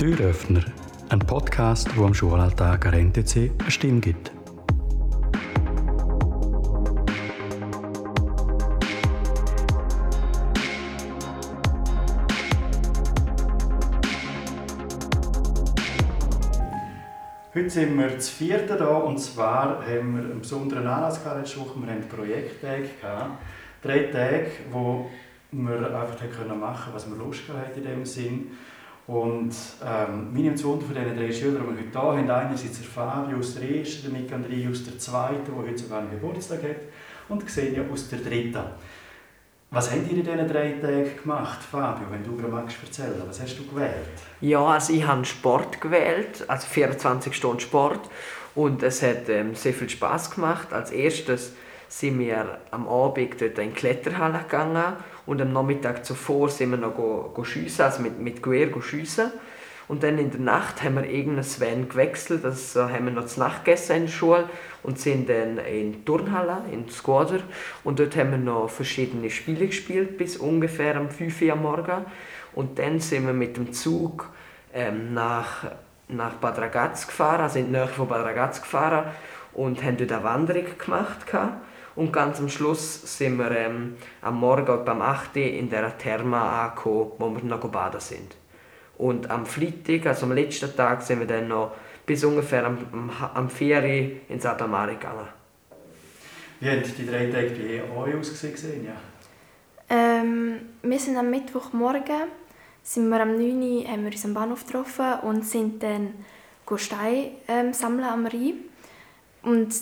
Türöffner, ein Podcast, wo am Schulalltag an NTC eine Stimme gibt. Heute sind wir zu vierten hier und zwar haben wir einen besonderen Anlass gehabt letzte Woche. Wir hatten Projekttage gehabt. Drei Tage, wo wir einfach machen können, was wir Lust hatten in dem Sinn. Und ähm, meine Wunder von diesen drei Schülern, die wir heute hier haben, einerseits der Fabio aus der ersten, der Nick aus der zweiten, der heute sogar einen Geburtstag hat, und Xenia aus der dritten. Was habt ihr in diesen drei Tagen gemacht, Fabio, wenn du mir magst erzählen? Was hast du gewählt? Ja, also ich habe Sport gewählt, also 24 Stunden Sport. Und es hat ähm, sehr viel Spaß gemacht. Als erstes sind wir am Abend dort in die Kletterhalle gegangen und am Nachmittag zuvor sind wir noch go, go schiessen, also mit, mit Gewehr schiessen. Und dann in der Nacht haben wir irgendein Van gewechselt, also haben wir noch das Nachtgessen in der Schule und sind dann in die Turnhalle, in Squader. Und dort haben wir noch verschiedene Spiele gespielt, bis ungefähr um 5 Uhr am Morgen. Und dann sind wir mit dem Zug ähm, nach, nach Bad Ragaz gefahren, also in die Nähe von Bad Ragaz gefahren und haben dort eine Wanderung gemacht. Gehabt. Und ganz am Schluss sind wir ähm, am Morgen beim 8 Uhr in der Therma angekommen, wo wir noch baden sind. Und am Freitag, also am letzten Tag, sind wir dann noch bis ungefähr am, am, am 4 Uhr ins Alpamare gegangen. Wie haben die drei Tage bei euch ausgesehen? Ja. Ähm, wir sind am Mittwochmorgen sind wir am 9 Uhr haben wir uns am Bahnhof getroffen und sind dann Steine ähm, sammeln am Rhein. Und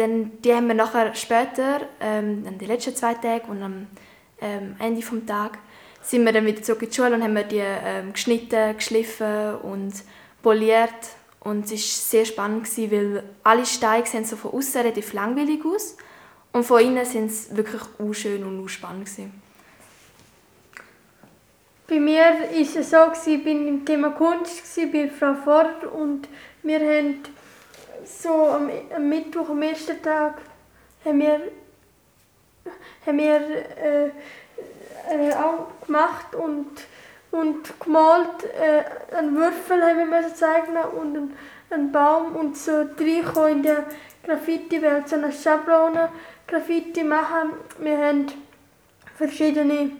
dann, die haben wir nachher später, ähm, die letzten zwei Tage und am ähm, Ende des Tages, sind wir dann wieder zurück in die Schule und haben die ähm, geschnitten, geschliffen und poliert. Und es war sehr spannend, gewesen, weil alle Steine sehen so von außen relativ langweilig aus und von innen sind sie wirklich schön und spannend. Gewesen. Bei mir war es so, ich war im Thema Kunst bei Frau Ford und wir haben so am, am Mittwoch, am ersten Tag, haben wir, haben wir äh, äh, auch gemacht und, und gemalt. Äh, einen Würfel haben wir zeichnen und einen, einen Baum und so reinkommen in der Graffiti-Welt, so eine Schablone Graffiti machen. Wir haben verschiedene,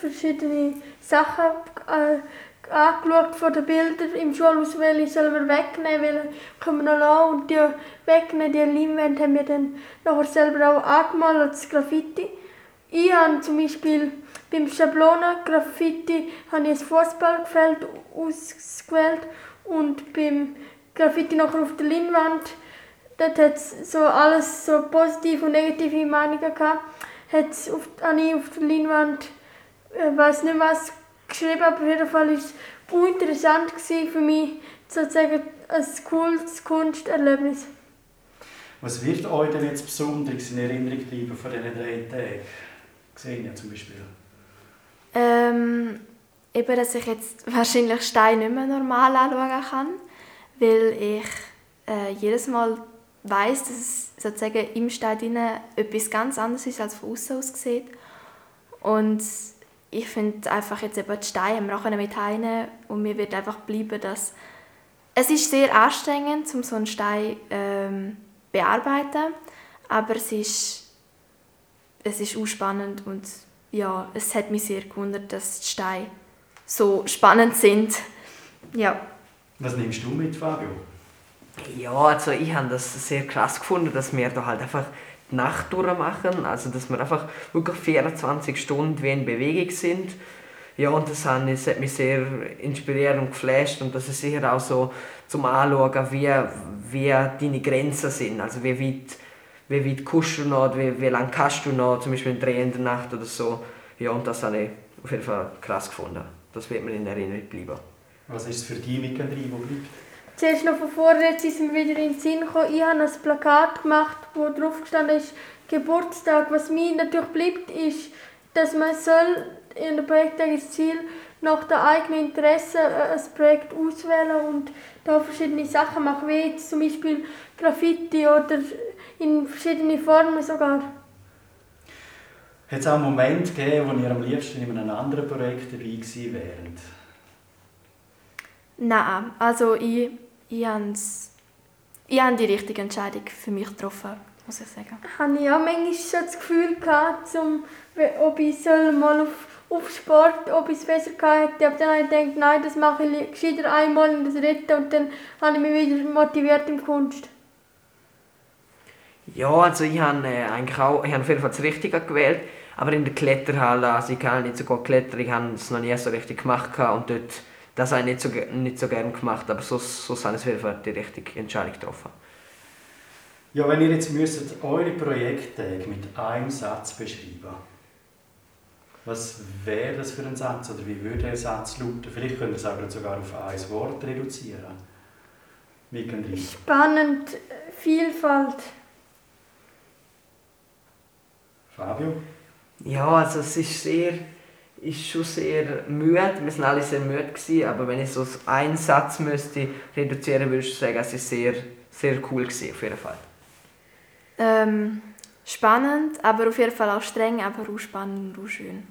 verschiedene Sachen äh, angeschaut von den Bildern im Schulhaus, welche sollen wir wegnehmen, welche können wir noch lassen. Und die wegnehmen, die Leinwände haben wir dann nachher selber auch angemalt als Graffiti. Ich habe zum Beispiel beim Schablonen-Graffiti ein Fußballfeld ausgewählt und beim Graffiti nachher auf der Leinwand, dort hat es so alles so positive und negative Meinungen gehabt, hat es auf, ich auf der Leinwand, ich äh, weiß nicht was geschrieben, aber auf jeden Fall war es uninteressant für mich, sozusagen ein cooles Kunsterlebnis. Was wird euch denn jetzt besonders in Erinnerung bleiben von diesen drei Tagen? Gesehen zum Beispiel? Ähm, eben, dass ich jetzt wahrscheinlich Steine nicht mehr normal anschauen kann, weil ich äh, jedes Mal weiß, dass es sozusagen im Stein etwas ganz anderes ist, als von außen aus sieht. Und ich finde einfach jetzt eben die Steine wir mit heine und mir wird einfach bleiben, dass es ist sehr anstrengend, um so einen Stein ähm, bearbeiten, aber es ist es ist auch spannend und ja, es hat mich sehr gewundert, dass die Steine so spannend sind. Ja. Was nimmst du mit, Fabio? Ja, also ich habe das sehr krass gefunden, dass wir da halt einfach Nacht durchmachen, also dass wir einfach wirklich 24 Stunden wie in Bewegung sind. Ja, und das hat mich sehr inspiriert und geflasht und das ist sicher auch so zum Anschauen, wie, wie deine Grenzen sind, also wie weit, wie weit kannst du noch, wie, wie lange kannst du noch, zum Beispiel in Dreh in der Nacht oder so. Ja, und das habe ich auf jeden Fall krass gefunden. Das wird mir in Erinnerung bleiben. Was ist es für dich mit Gendry, wo bleibt? Zuerst noch von vorher sind wir wieder in den Sinn gekommen. Ich habe ein Plakat gemacht, wo drauf gestanden ist Geburtstag. Was mir natürlich bleibt, ist, dass man soll in der Projekttag das Ziel nach den eigenen Interessen äh, ein Projekt auswählen und da verschiedene Sachen machen, wie jetzt zum Beispiel Graffiti oder in verschiedene Formen sogar. Hat es auch einen Moment gegeben, wo ihr am liebsten in einem anderen Projekt dabei gewesen wären? Nein, also ich, ich habe ich habe die richtige Entscheidung für mich getroffen, muss ich sagen. Habe ich auch manchmal schon das Gefühl gehabt, zum, ob ich soll mal auf, auf Sport, ob ich es besser gehabt hätte. Aber dann habe ich gedacht, nein, das mache ich gescheiter einmal und das retten und dann habe ich mich wieder motiviert im Kunst. Ja, also ich habe äh, eigentlich auch, ich habe auf jeden Fall das Richtige gewählt, aber in der Kletterhalle, also ich kann nicht so gut klettern, ich habe es noch nie so richtig gemacht und dort, das habe ich nicht so, nicht so gerne gemacht, aber so, so habe ich auf jeden Fall die richtige Entscheidung getroffen. Ja, wenn ihr jetzt müsstet eure Projekttage mit einem Satz beschreiben, was wäre das für ein Satz oder wie würde der Satz lauten? Vielleicht könnt ihr es aber sogar auf ein Wort reduzieren. Spannend, Vielfalt. Fabio? Ja, also es ist sehr, ist schon sehr müde. Wir waren alle sehr müde gewesen, aber wenn ich so einen Satz müsste reduzieren, würde ich sagen, es ist sehr, sehr cool gewesen, auf jeden Fall. Ähm, spannend, aber auf jeden Fall auch streng, aber auch spannend und auch schön.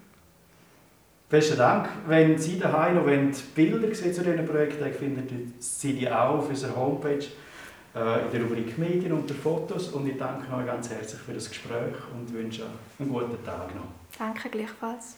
Besten Dank. Wenn Sie daheim noch Bilder sehen zu diesen Projekten, finden Sie die auch auf unserer Homepage äh, in der Rubrik Medien unter Fotos. Und ich danke euch ganz herzlich für das Gespräch und wünsche einen guten Tag noch. Danke gleichfalls.